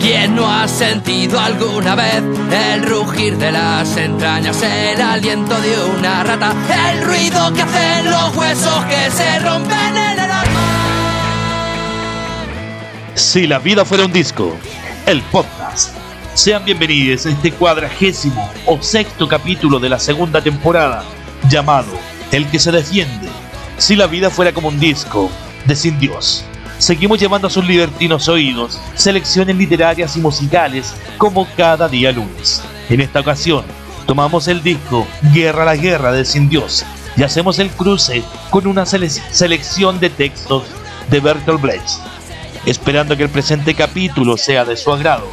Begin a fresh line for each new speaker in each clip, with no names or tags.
¿Quién no ha sentido alguna vez el rugir de las entrañas, el aliento de una rata, el ruido que hacen los huesos que se rompen en el alma?
Si la vida fuera un disco, el podcast. Sean bienvenidos a este cuadragésimo o sexto capítulo de la segunda temporada, llamado El que se defiende. Si la vida fuera como un disco, de Sin Dios. Seguimos llevando a sus libertinos oídos selecciones literarias y musicales como cada día lunes. En esta ocasión, tomamos el disco Guerra a la Guerra de Sin Dios y hacemos el cruce con una selección de textos de Bertolt Brecht, esperando que el presente capítulo sea de su agrado.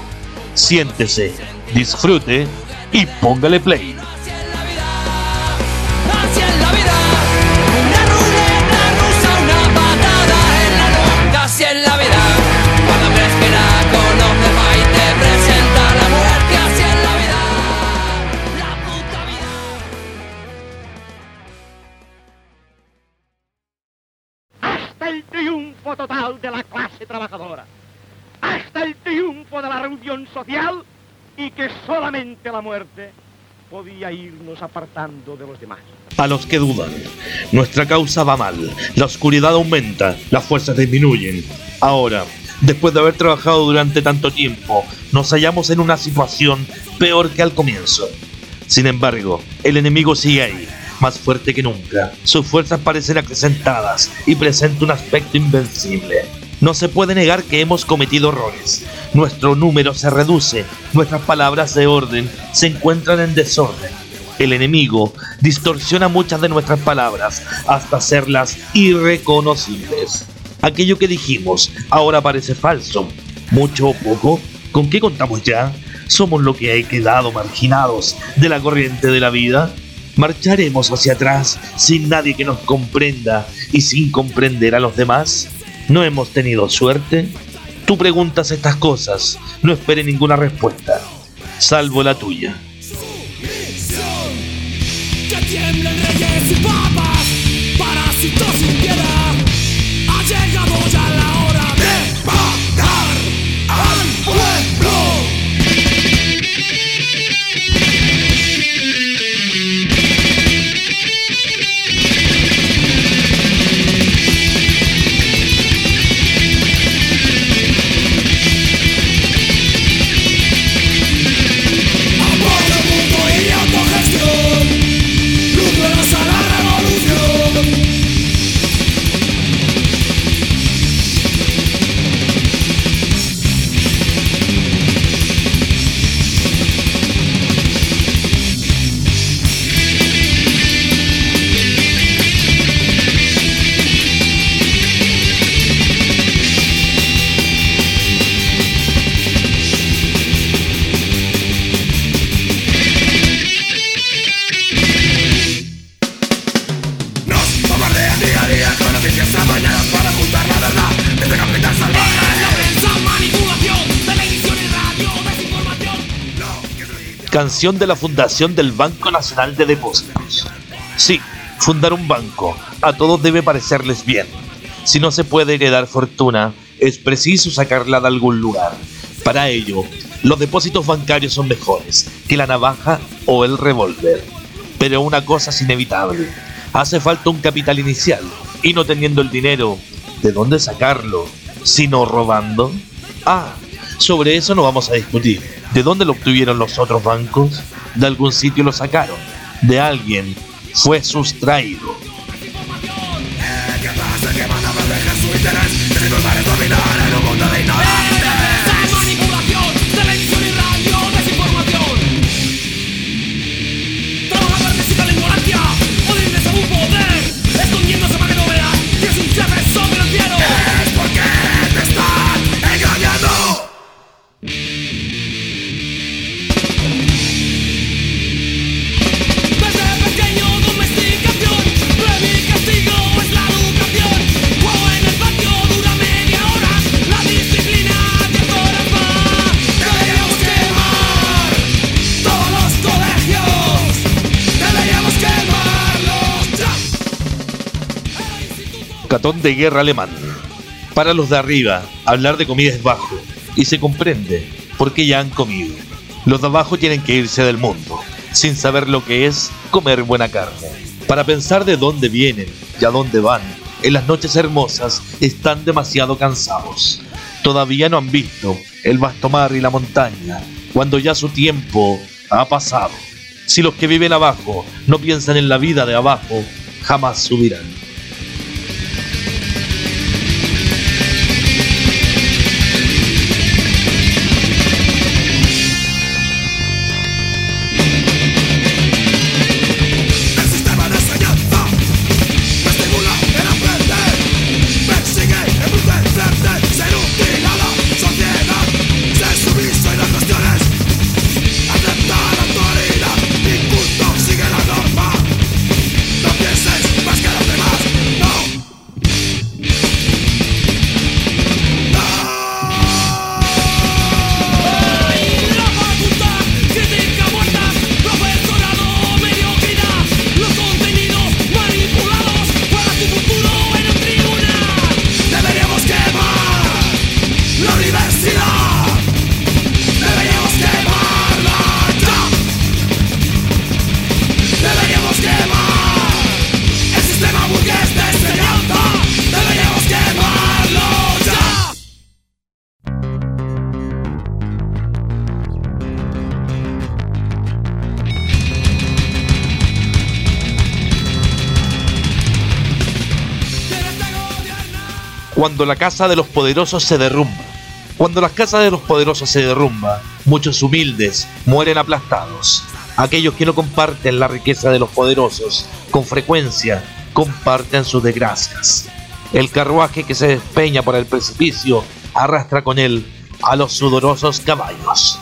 Siéntese, disfrute y póngale play.
Y que solamente la muerte podía irnos apartando de los demás.
A los que dudan, nuestra causa va mal, la oscuridad aumenta, las fuerzas disminuyen. Ahora, después de haber trabajado durante tanto tiempo, nos hallamos en una situación peor que al comienzo. Sin embargo, el enemigo sigue ahí, más fuerte que nunca. Sus fuerzas parecen acrecentadas y presenta un aspecto invencible. No se puede negar que hemos cometido errores. Nuestro número se reduce, nuestras palabras de orden se encuentran en desorden. El enemigo distorsiona muchas de nuestras palabras hasta hacerlas irreconocibles. Aquello que dijimos ahora parece falso. Mucho o poco, ¿con qué contamos ya? ¿Somos lo que hay quedado marginados de la corriente de la vida? ¿Marcharemos hacia atrás sin nadie que nos comprenda y sin comprender a los demás? ¿No hemos tenido suerte? Tú preguntas estas cosas, no espere ninguna respuesta, salvo la tuya. Canción de la fundación del Banco Nacional de Depósitos. Sí, fundar un banco a todos debe parecerles bien. Si no se puede heredar fortuna, es preciso sacarla de algún lugar. Para ello, los depósitos bancarios son mejores que la navaja o el revólver. Pero una cosa es inevitable. Hace falta un capital inicial y no teniendo el dinero, ¿de dónde sacarlo? Sino robando. Ah, sobre eso no vamos a discutir. ¿De dónde lo obtuvieron los otros bancos? De algún sitio lo sacaron. De alguien fue sustraído. Catón de guerra alemán. Para los de arriba, hablar de comida es bajo, y se comprende.
porque ya han comido. Los de abajo tienen que irse del mundo, sin saber lo que es comer buena carne. Para pensar de dónde vienen y a dónde van, en las noches hermosas están demasiado cansados. Todavía no han visto el vasto mar y la montaña, cuando ya su tiempo ha pasado. Si los que viven abajo no piensan en la vida de abajo, jamás subirán. Cuando la casa de los poderosos se derrumba. Cuando las casas de los poderosos se derrumba, muchos humildes mueren aplastados. Aquellos que no comparten la riqueza de los poderosos, con frecuencia comparten sus desgracias. El carruaje que se despeña por el precipicio arrastra con él a los sudorosos caballos.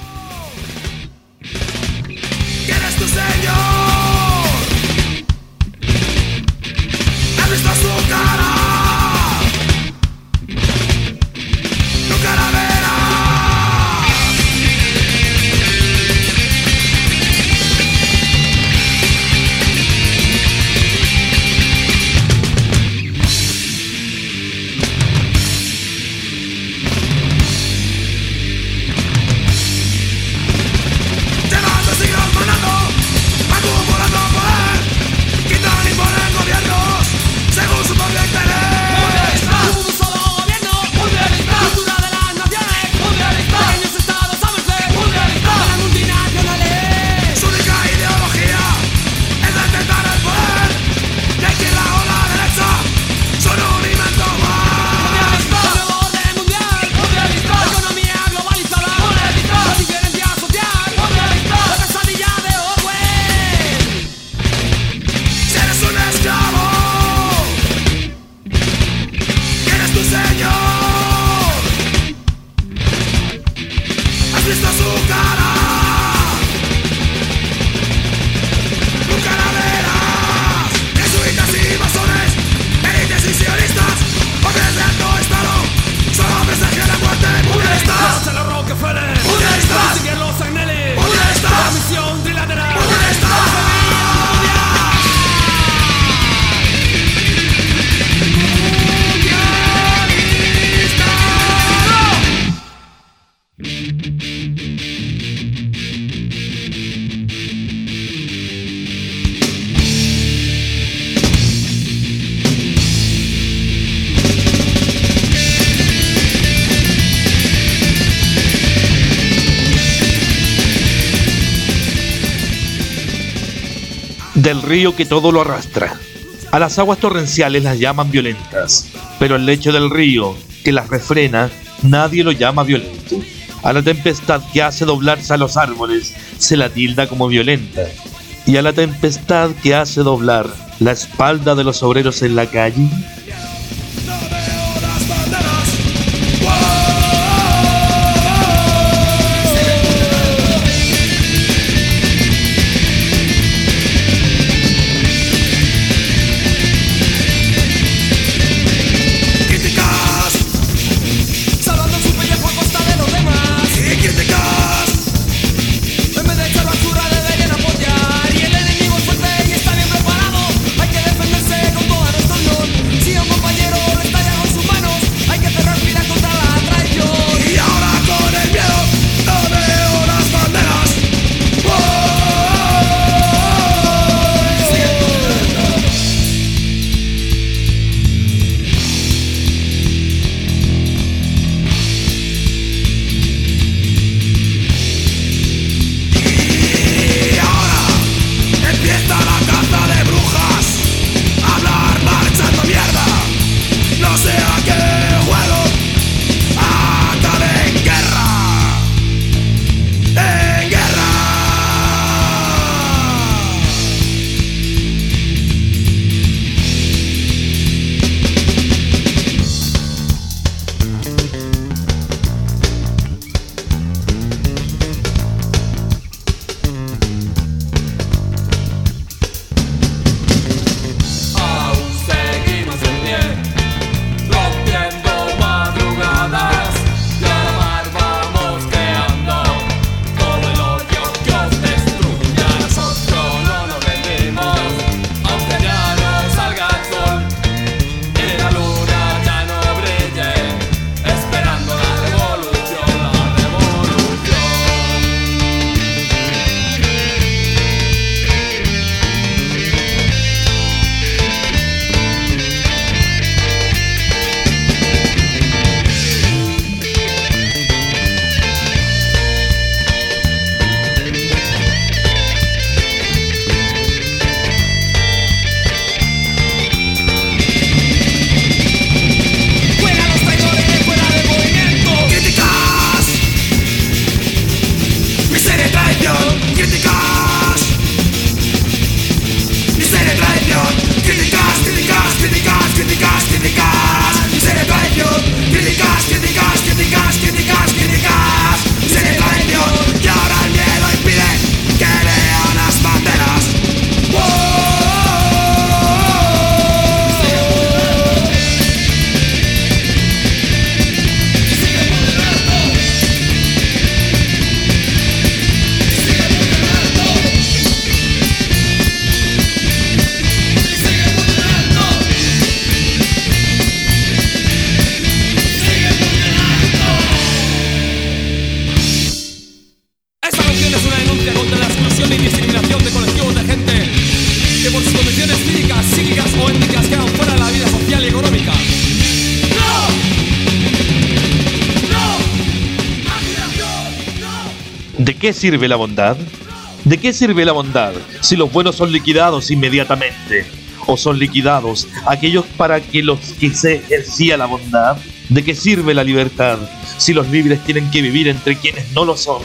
lugar del río que todo lo arrastra. A las aguas torrenciales las llaman violentas, pero el lecho del río que las refrena nadie lo llama violento. A la tempestad que hace doblarse a los árboles se la tilda como violenta. Y a la tempestad que hace doblar la espalda de los obreros en la calle
sirve la bondad? ¿De qué sirve la bondad si los buenos son liquidados inmediatamente? ¿O son liquidados aquellos para que los que se ejercía la bondad? ¿De qué sirve la libertad si los libres tienen que vivir entre quienes no lo son?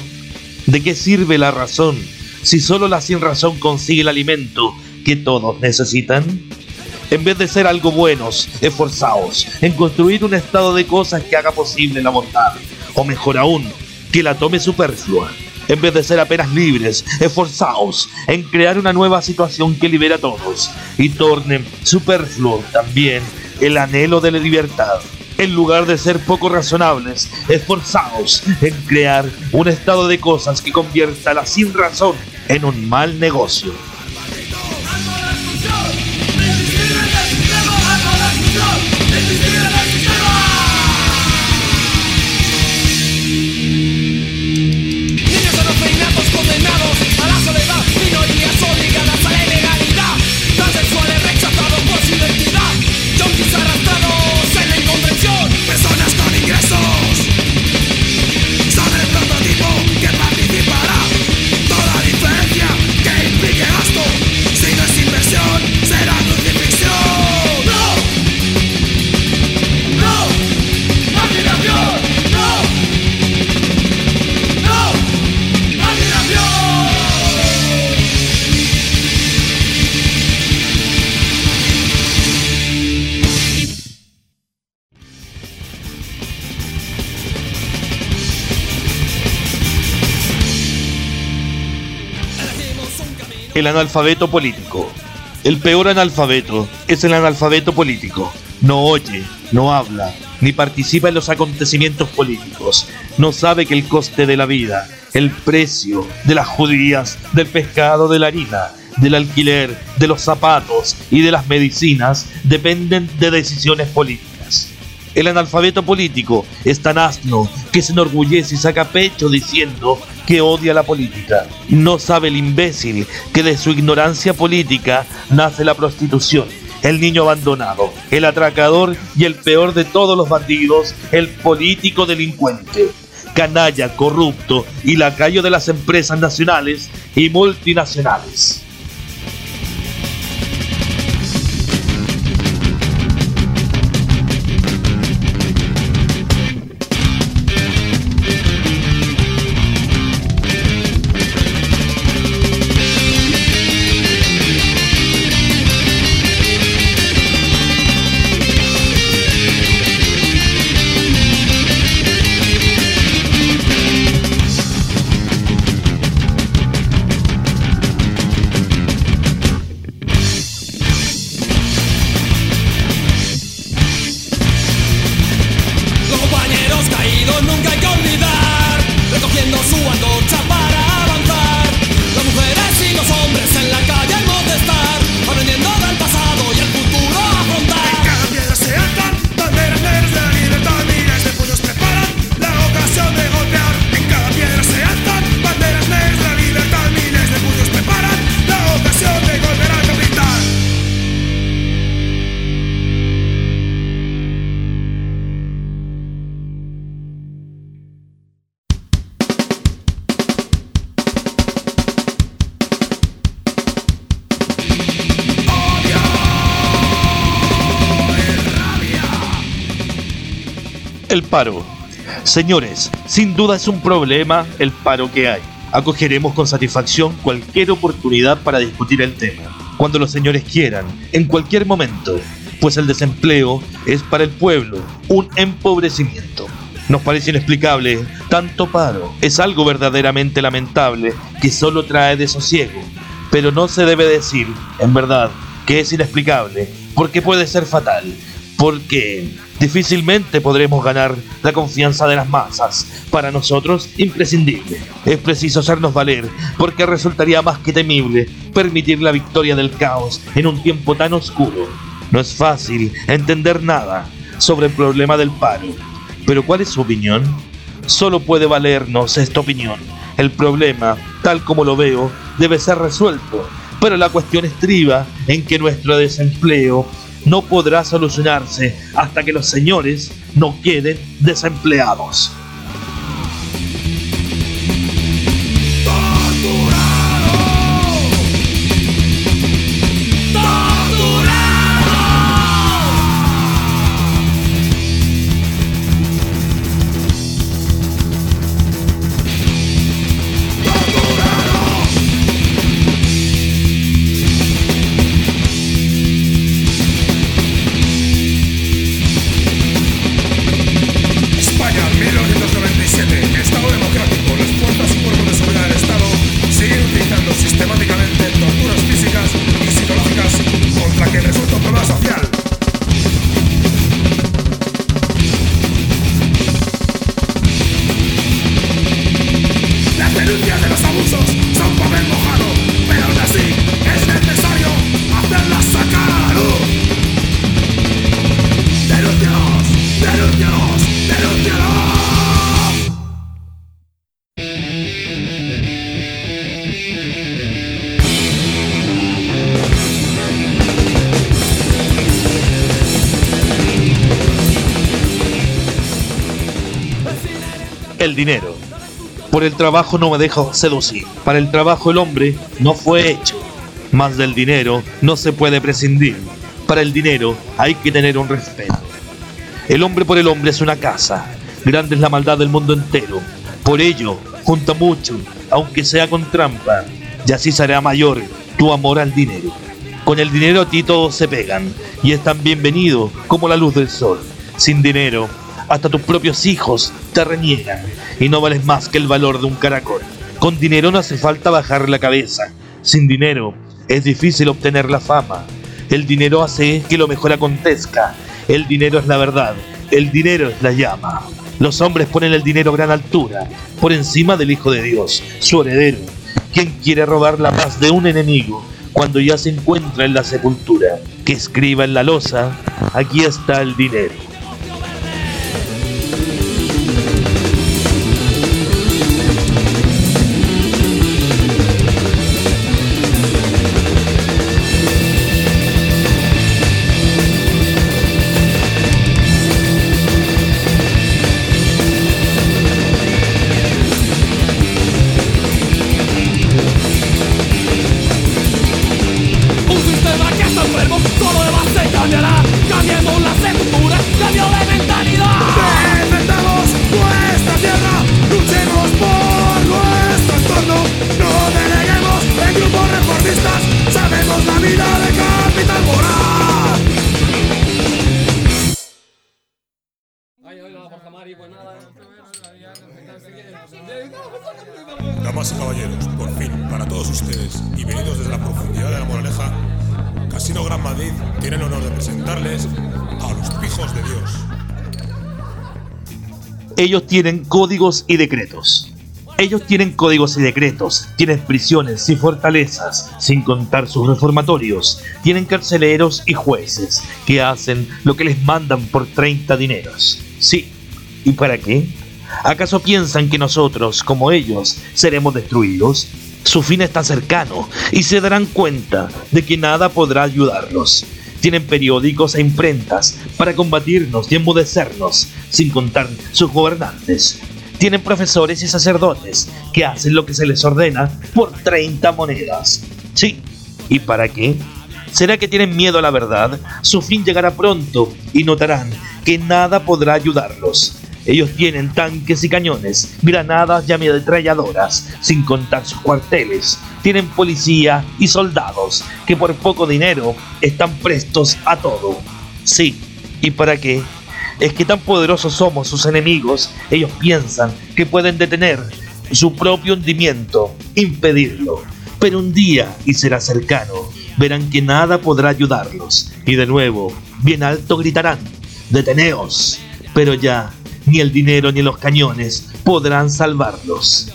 ¿De qué sirve la razón si solo la sin razón consigue el alimento que todos necesitan? En vez de ser algo buenos, esforzaos en construir un estado de cosas que haga posible la bondad, o mejor aún, que la tome superflua en vez de ser apenas libres, esforzaos en crear una nueva situación que libere a todos y torne superfluo también el anhelo de la libertad. En lugar de ser poco razonables, esforzaos en crear un estado de cosas que convierta la sin razón en un mal negocio. Analfabeto político. El peor analfabeto es el analfabeto político. No oye, no habla, ni participa en los acontecimientos políticos. No sabe que el coste de la vida, el precio de las judías, del pescado, de la harina, del alquiler, de los zapatos y de las medicinas dependen de decisiones políticas. El analfabeto político es tan asno que se enorgullece y saca pecho diciendo que odia la política. No sabe el imbécil que de su ignorancia política nace la prostitución, el niño abandonado, el atracador y el peor de todos los bandidos, el político delincuente, canalla, corrupto y lacayo de las empresas nacionales y multinacionales. El paro. Señores, sin duda es un problema el paro que hay. Acogeremos con satisfacción cualquier oportunidad para discutir el tema. Cuando los señores quieran, en cualquier momento. pues el desempleo es para el pueblo un empobrecimiento. Nos parece inexplicable tanto paro. Es algo verdaderamente lamentable que solo trae desosiego. Pero no se debe decir, en verdad, que es inexplicable, porque puede ser fatal, porque difícilmente podremos ganar la confianza de las masas. Para nosotros, imprescindible. Es preciso hacernos valer, porque resultaría más que temible permitir la victoria del caos en un tiempo tan oscuro. No es fácil entender nada sobre el problema del paro pero ¿cuál es su opinión? Solo puede valernos esta opinión. El problema, tal como lo veo, debe ser resuelto. Pero la cuestión estriba en que nuestro desempleo no podrá solucionarse hasta que los señores no queden desempleados. Por el trabajo no me dejo seducir. Para el trabajo el hombre no fue hecho. Más del dinero no se puede prescindir. Para el dinero hay que tener un respeto. El hombre por el hombre es una casa. Grande es la maldad del mundo entero. Por ello, junta mucho, aunque sea con trampa, y así será mayor tu amor al dinero. Con el dinero a ti todos se pegan, y es tan bienvenido como la luz del sol. Sin dinero hasta tus propios hijos te reniegan y no vales más que el valor de un caracol. Con dinero no hace falta bajar la cabeza. Sin dinero es difícil obtener la fama. El dinero hace que lo mejor acontezca. El dinero es la verdad. El dinero es la llama. Los hombres ponen el dinero a gran altura, por encima del Hijo de Dios, su heredero. ¿Quién quiere robar la paz de un enemigo cuando ya se encuentra en la sepultura? Que escriba en la losa, aquí está el dinero.
Damas y caballeros, por fin, para todos ustedes y venidos desde la profundidad de la moraleja, Casino Gran Madrid tiene el honor de presentarles a los pijos de Dios.
Ellos tienen códigos y decretos. Ellos tienen códigos y decretos, tienen prisiones y fortalezas, sin contar sus reformatorios, tienen carceleros y jueces que hacen lo que les mandan por 30 dineros. Sí, ¿y para qué? ¿Acaso piensan que nosotros, como ellos, seremos destruidos? Su fin está cercano y se darán cuenta de que nada podrá ayudarlos. Tienen periódicos e imprentas para combatirnos y enmudecernos, sin contar sus gobernantes. Tienen profesores y sacerdotes que hacen lo que se les ordena por 30 monedas. Sí, ¿y para qué? ¿Será que tienen miedo a la verdad? Su fin llegará pronto y notarán que nada podrá ayudarlos. Ellos tienen tanques y cañones, granadas y ametralladoras, sin contar sus cuarteles. Tienen policía y soldados que por poco dinero están prestos a todo. Sí, ¿y para qué? Es que tan poderosos somos sus enemigos, ellos piensan que pueden detener su propio hundimiento, impedirlo. Pero un día, y será cercano, verán que nada podrá ayudarlos, y de nuevo, bien alto gritarán, deteneos, pero ya ni el dinero ni los cañones podrán salvarlos.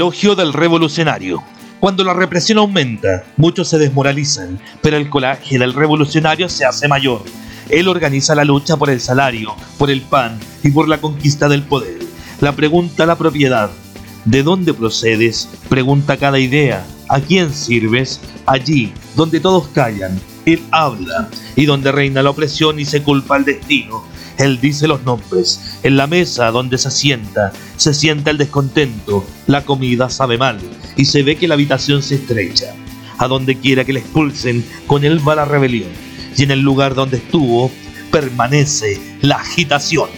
Elogio del revolucionario. Cuando la represión aumenta, muchos se desmoralizan, pero el coraje del revolucionario se hace mayor. Él organiza la lucha por el salario, por el pan y por la conquista del poder. La pregunta a la propiedad. ¿De dónde procedes? Pregunta cada idea. ¿A quién sirves? Allí, donde todos callan, él habla, y donde reina la opresión y se culpa el destino, él dice los nombres. En la mesa donde se sienta, se sienta el descontento. La comida sabe mal y se ve que la habitación se estrecha. A donde quiera que le expulsen, con él va la rebelión. Y en el lugar donde estuvo, permanece la agitación.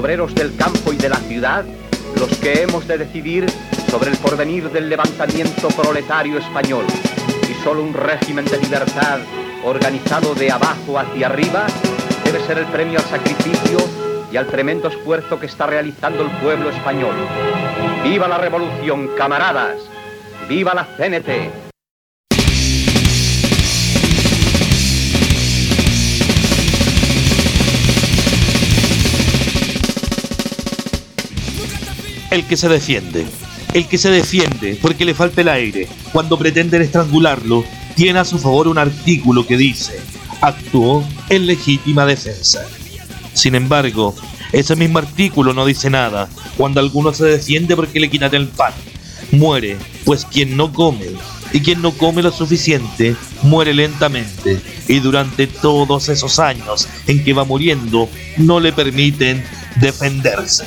Obreros del campo y de la ciudad, los que hemos de decidir sobre el porvenir del levantamiento proletario español. Y solo un régimen de libertad organizado de abajo hacia arriba debe ser el premio al sacrificio y al tremendo esfuerzo que está realizando el pueblo español. ¡Viva la revolución, camaradas! ¡Viva la CNT!
El que se defiende. El que se defiende porque le falta el aire cuando pretenden estrangularlo tiene a su favor un artículo que dice actuó en legítima defensa. Sin embargo, ese mismo artículo no dice nada cuando alguno se defiende porque le quitan el pan. Muere, pues quien no come, y quien no come lo suficiente, muere lentamente, y durante todos esos años en que va muriendo, no le permiten defenderse.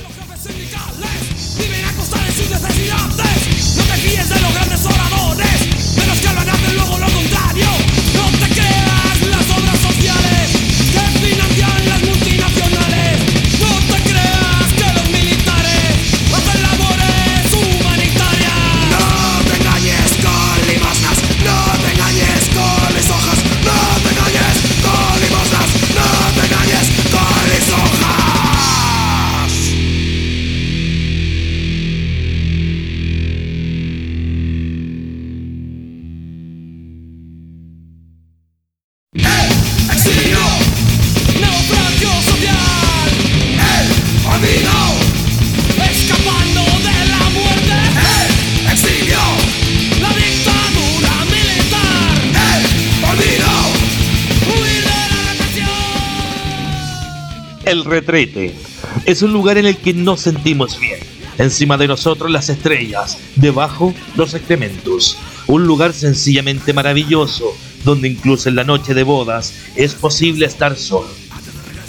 Es un lugar en el que nos sentimos bien. Encima de nosotros las estrellas, debajo los excrementos. Un lugar sencillamente maravilloso, donde incluso en la noche de bodas es posible estar solo.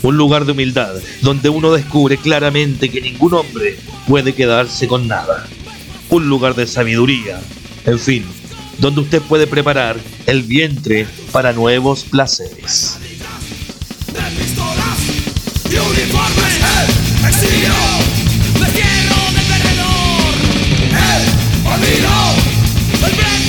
Un lugar de humildad, donde uno descubre claramente que ningún hombre puede quedarse con nada. Un lugar de sabiduría, en fin, donde usted puede preparar el vientre para nuevos placeres.
Exilio, destierro del el olvido, el precio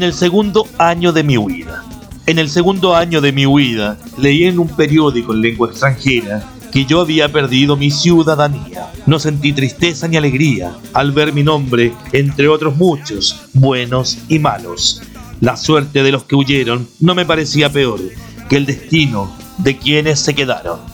En el segundo año de mi huida. En el segundo año de mi huida, leí en un periódico en lengua extranjera que yo había perdido mi ciudadanía. No sentí tristeza ni alegría al ver mi nombre entre otros muchos, buenos y malos. La suerte de los que huyeron no me parecía peor que el destino de quienes se quedaron.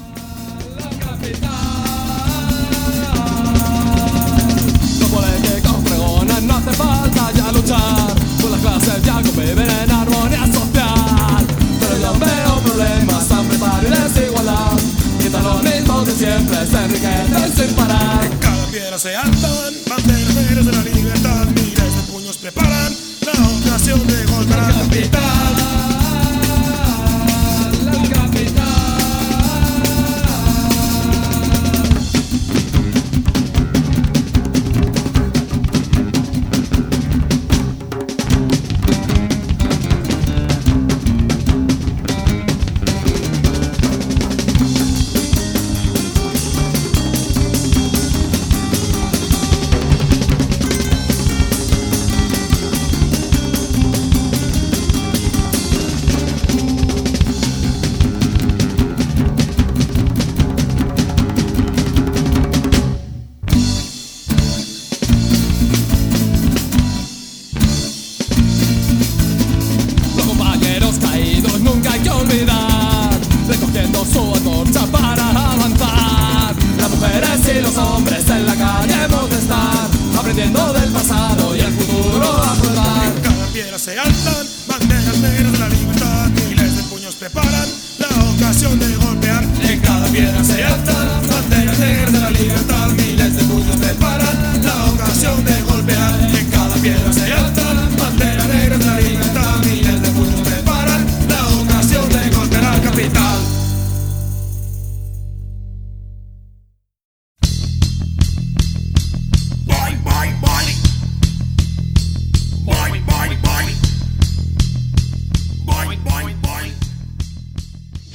banderas negras de la
libertad, miles de puños preparan la ocasión de golpear. En cada piedra se alzan banderas negras de la libertad.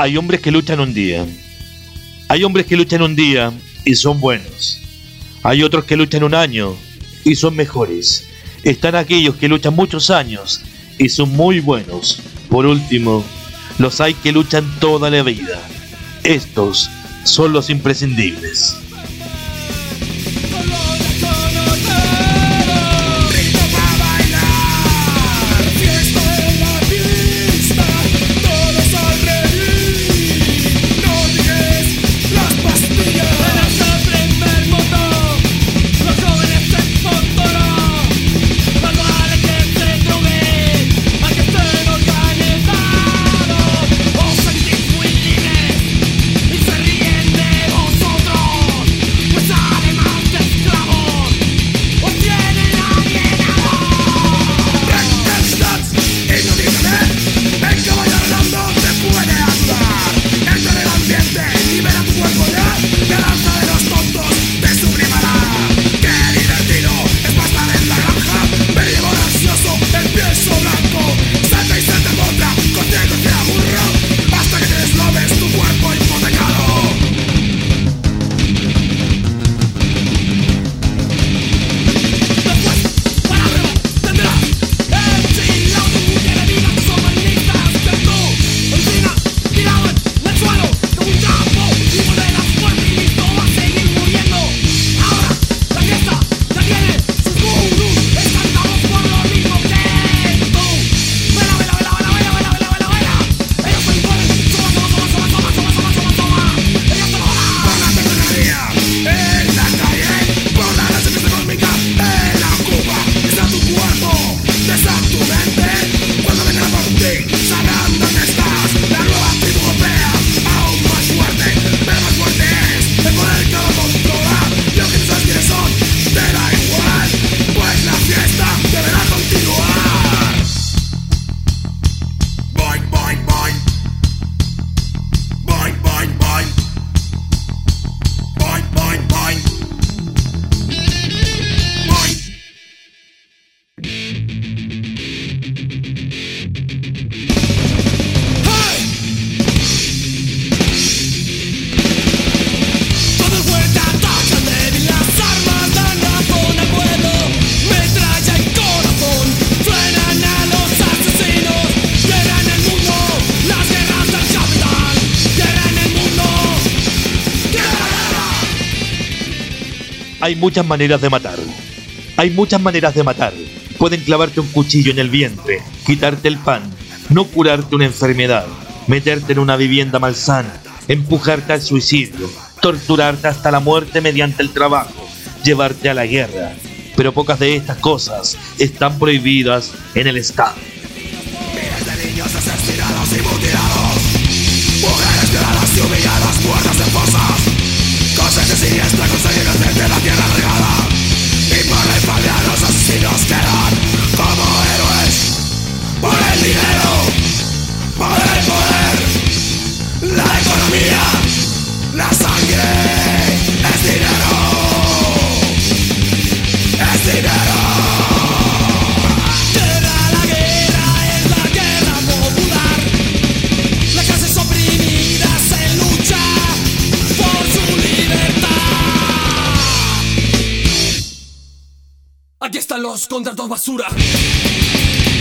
Hay hombres que luchan un día. Hay hombres que luchan un día y son buenos. Hay otros que luchan un año y son mejores. Están aquellos que luchan muchos años y son muy buenos. Por último, los hay que luchan toda la vida. Estos son los imprescindibles. Hay muchas maneras de matar. Hay muchas maneras de matar. Pueden clavarte un cuchillo en el vientre, quitarte el pan, no curarte una enfermedad, meterte en una vivienda malsana, empujarte al suicidio, torturarte hasta la muerte mediante el trabajo, llevarte a la guerra. Pero pocas de estas cosas están prohibidas en el Estado.
Mujeres violadas y humilladas, muertas en fosa sé si es
la cosa inocente la tierra regada. contra dos basura.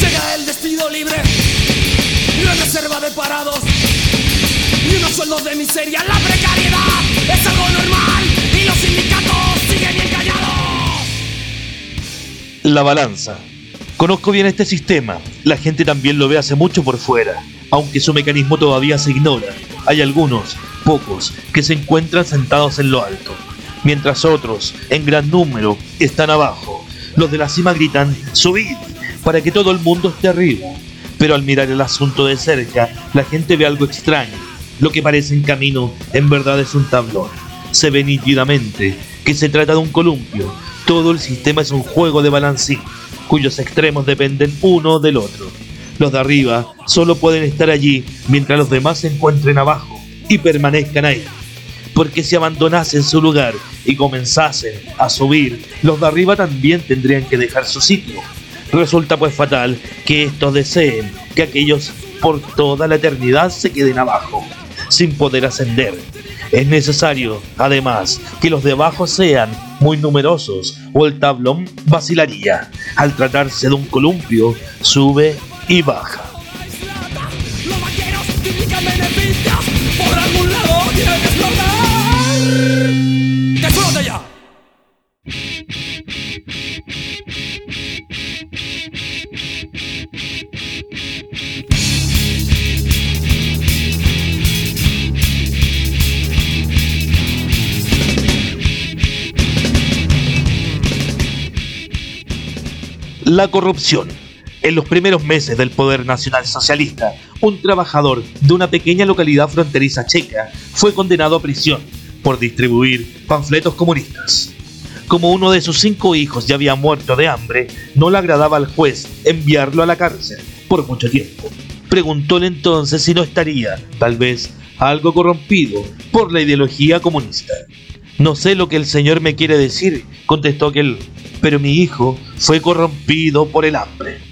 Llega el despido libre, gran reserva de parados y unos sueldos de miseria. La precariedad es algo normal y los sindicatos siguen engañados.
La balanza. Conozco bien este sistema, la gente también lo ve hace mucho por fuera, aunque su mecanismo todavía se ignora. Hay algunos, pocos, que se encuentran sentados en lo alto, mientras otros, en gran número, están abajo, los de la cima gritan, subid, para que todo el mundo esté arriba. Pero al mirar el asunto de cerca, la gente ve algo extraño. Lo que parece en camino, en verdad es un tablón. Se ve nítidamente que se trata de un columpio. Todo el sistema es un juego de balancín, cuyos extremos dependen uno del otro. Los de arriba solo pueden estar allí mientras los demás se encuentren abajo y permanezcan ahí. Porque si abandonasen su lugar y comenzasen a subir, los de arriba también tendrían que dejar su sitio. Resulta pues fatal que estos deseen que aquellos por toda la eternidad se queden abajo, sin poder ascender. Es necesario, además, que los de abajo sean muy numerosos o el tablón vacilaría. Al tratarse de un columpio, sube y baja. La corrupción. En los primeros meses del poder nacional socialista, un trabajador de una pequeña localidad fronteriza checa fue condenado a prisión por distribuir panfletos comunistas. Como uno de sus cinco hijos ya había muerto de hambre, no le agradaba al juez enviarlo a la cárcel por mucho tiempo. Preguntóle entonces si no estaría, tal vez, algo corrompido por la ideología comunista. No sé lo que el señor me quiere decir, contestó aquel, pero mi hijo fue corrompido por el hambre.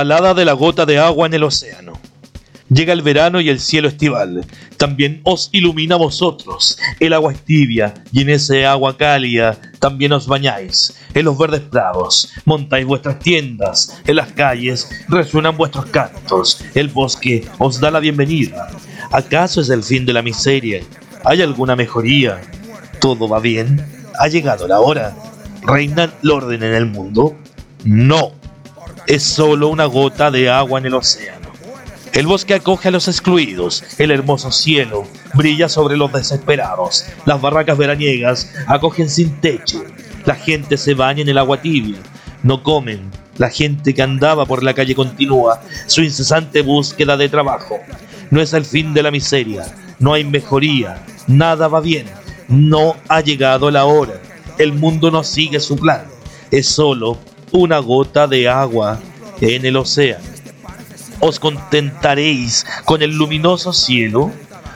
De
la
gota de agua en el océano. Llega el verano y el cielo estival. También os ilumina vosotros. El agua es tibia y en ese agua cálida también os bañáis. En los verdes prados montáis vuestras tiendas. En las calles resuenan vuestros cantos. El bosque os da la bienvenida. ¿Acaso es el fin de la miseria? ¿Hay alguna mejoría? ¿Todo va bien? ¿Ha llegado la hora? ¿Reina el orden en el mundo? No es solo una gota de agua en el océano. El bosque acoge a los excluidos, el hermoso cielo brilla sobre los desesperados, las barracas veraniegas acogen sin techo, la gente se baña en el agua tibia, no comen, la gente que andaba por la calle continúa su incesante búsqueda de trabajo. No es el fin de la miseria, no hay mejoría, nada va bien, no ha llegado la hora, el mundo no sigue su plan, es solo una gota de agua en el océano. ¿Os contentaréis con el luminoso cielo?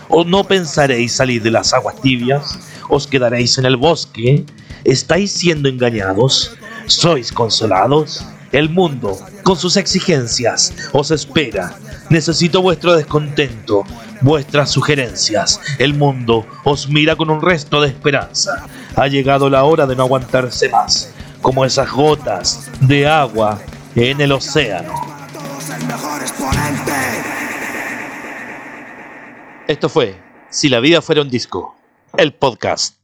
¿O no pensaréis salir de las aguas tibias? ¿Os quedaréis en el bosque? ¿Estáis siendo engañados? ¿Sois consolados? El mundo, con sus exigencias, os espera. Necesito vuestro descontento, vuestras sugerencias. El mundo os mira con un resto de esperanza. Ha llegado la hora de no aguantarse más, como esas gotas de agua en el océano. Esto fue Si la vida fuera un disco, el podcast.